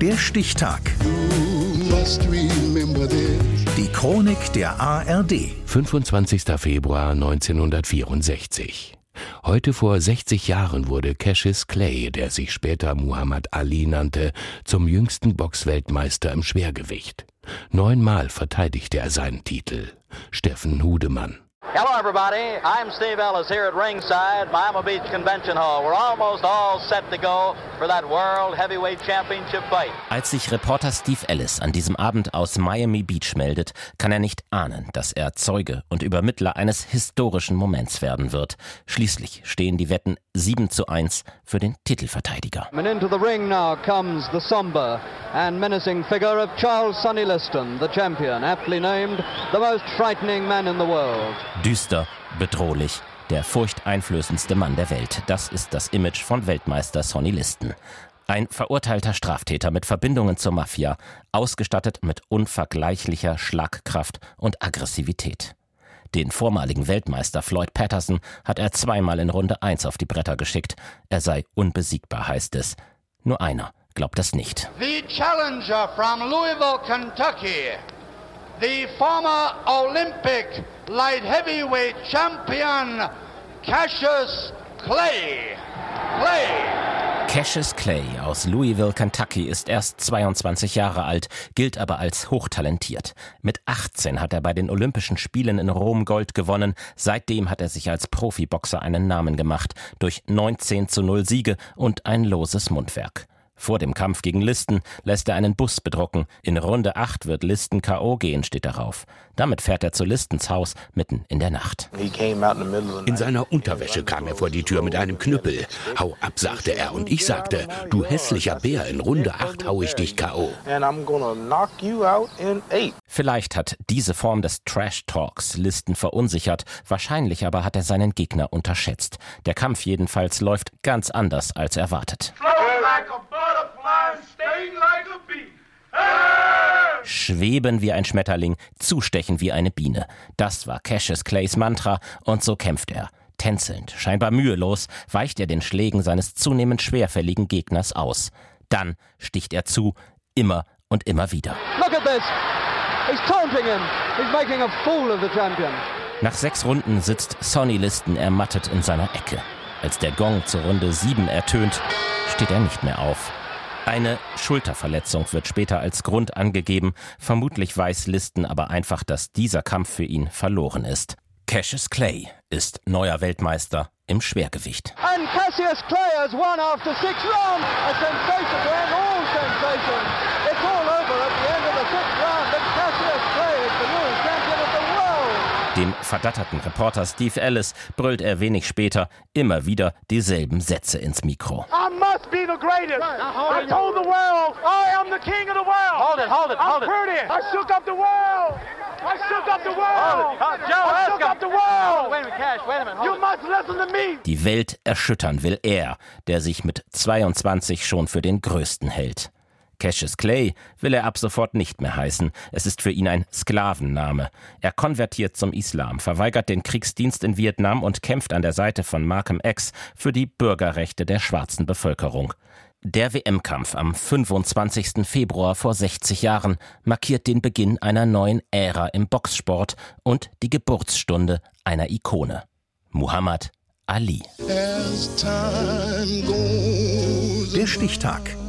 Der Stichtag. Die Chronik der ARD. 25. Februar 1964. Heute vor 60 Jahren wurde Cassius Clay, der sich später Muhammad Ali nannte, zum jüngsten Boxweltmeister im Schwergewicht. Neunmal verteidigte er seinen Titel. Steffen Hudemann. Hello, everybody. I'm Steve Ellis here at ringside, Miami Beach Convention Hall. We're almost all set to go for that World Heavyweight Championship fight. Als sich Reporter Steve Ellis an diesem Abend aus Miami Beach meldet, kann er nicht ahnen, dass er Zeuge und Übermittler eines historischen Moments werden wird. Schließlich stehen die Wetten 7 zu 1 für den Titelverteidiger. And into the ring now comes the somber and menacing figure of Charles Sonny Liston, the champion, aptly named the most frightening man in the world. Düster, bedrohlich, der furchteinflößendste Mann der Welt. Das ist das Image von Weltmeister Sonny Liston. Ein verurteilter Straftäter mit Verbindungen zur Mafia, ausgestattet mit unvergleichlicher Schlagkraft und Aggressivität. Den vormaligen Weltmeister Floyd Patterson hat er zweimal in Runde 1 auf die Bretter geschickt. Er sei unbesiegbar, heißt es. Nur einer glaubt das nicht. The challenger from Louisville, Kentucky, the former Olympic light heavyweight champion Cassius Clay. Clay. Cassius Clay aus Louisville, Kentucky ist erst 22 Jahre alt, gilt aber als hochtalentiert. Mit 18 hat er bei den Olympischen Spielen in Rom Gold gewonnen. Seitdem hat er sich als Profiboxer einen Namen gemacht, durch 19 zu 0 Siege und ein loses Mundwerk. Vor dem Kampf gegen Listen lässt er einen Bus bedrucken. In Runde 8 wird Listen K.O. gehen, steht darauf. Damit fährt er zu Listens Haus mitten in der Nacht. In seiner Unterwäsche kam er vor die Tür mit einem Knüppel. Hau ab, sagte er. Und ich sagte, du hässlicher Bär, in Runde 8 hau ich dich K.O. Vielleicht hat diese Form des Trash-Talks Listen verunsichert. Wahrscheinlich aber hat er seinen Gegner unterschätzt. Der Kampf jedenfalls läuft ganz anders als erwartet. Schweben wie ein Schmetterling, zustechen wie eine Biene. Das war Cassius Clays Mantra und so kämpft er. Tänzelnd, scheinbar mühelos, weicht er den Schlägen seines zunehmend schwerfälligen Gegners aus. Dann sticht er zu, immer und immer wieder. Look at this! He's taunting him. He's making a fool of the champion. Nach sechs Runden sitzt Sonny Liston ermattet in seiner Ecke. Als der Gong zur Runde 7 ertönt, steht er nicht mehr auf. Eine Schulterverletzung wird später als Grund angegeben. Vermutlich weiß Listen aber einfach, dass dieser Kampf für ihn verloren ist. Cassius Clay ist neuer Weltmeister im Schwergewicht. And Cassius Clay has won after six rounds. A sensation to end all sensation. It's all over at the end of the sixth round. And Cassius Clay is the new champion of the world. Dem verdatterten Reporter Steve Ellis brüllt er wenig später immer wieder dieselben Sätze ins Mikro. I must be the greatest. I told the world I am the king of the world. Hold it, hold it, hold I'm it. pretty. I shook up the world. I shook up the world. Hold it. Joe, I ask shook him. up the world. Wait a minute, Cash, wait a minute. You Hold it. must listen to me. Die Welt erschüttern will er, der sich mit 22 schon für den Größten hält. Cassius Clay will er ab sofort nicht mehr heißen. Es ist für ihn ein Sklavenname. Er konvertiert zum Islam, verweigert den Kriegsdienst in Vietnam und kämpft an der Seite von Malcolm X für die Bürgerrechte der schwarzen Bevölkerung. Der WM-Kampf am 25. Februar vor 60 Jahren markiert den Beginn einer neuen Ära im Boxsport und die Geburtsstunde einer Ikone. Muhammad Ali. Der Stichtag.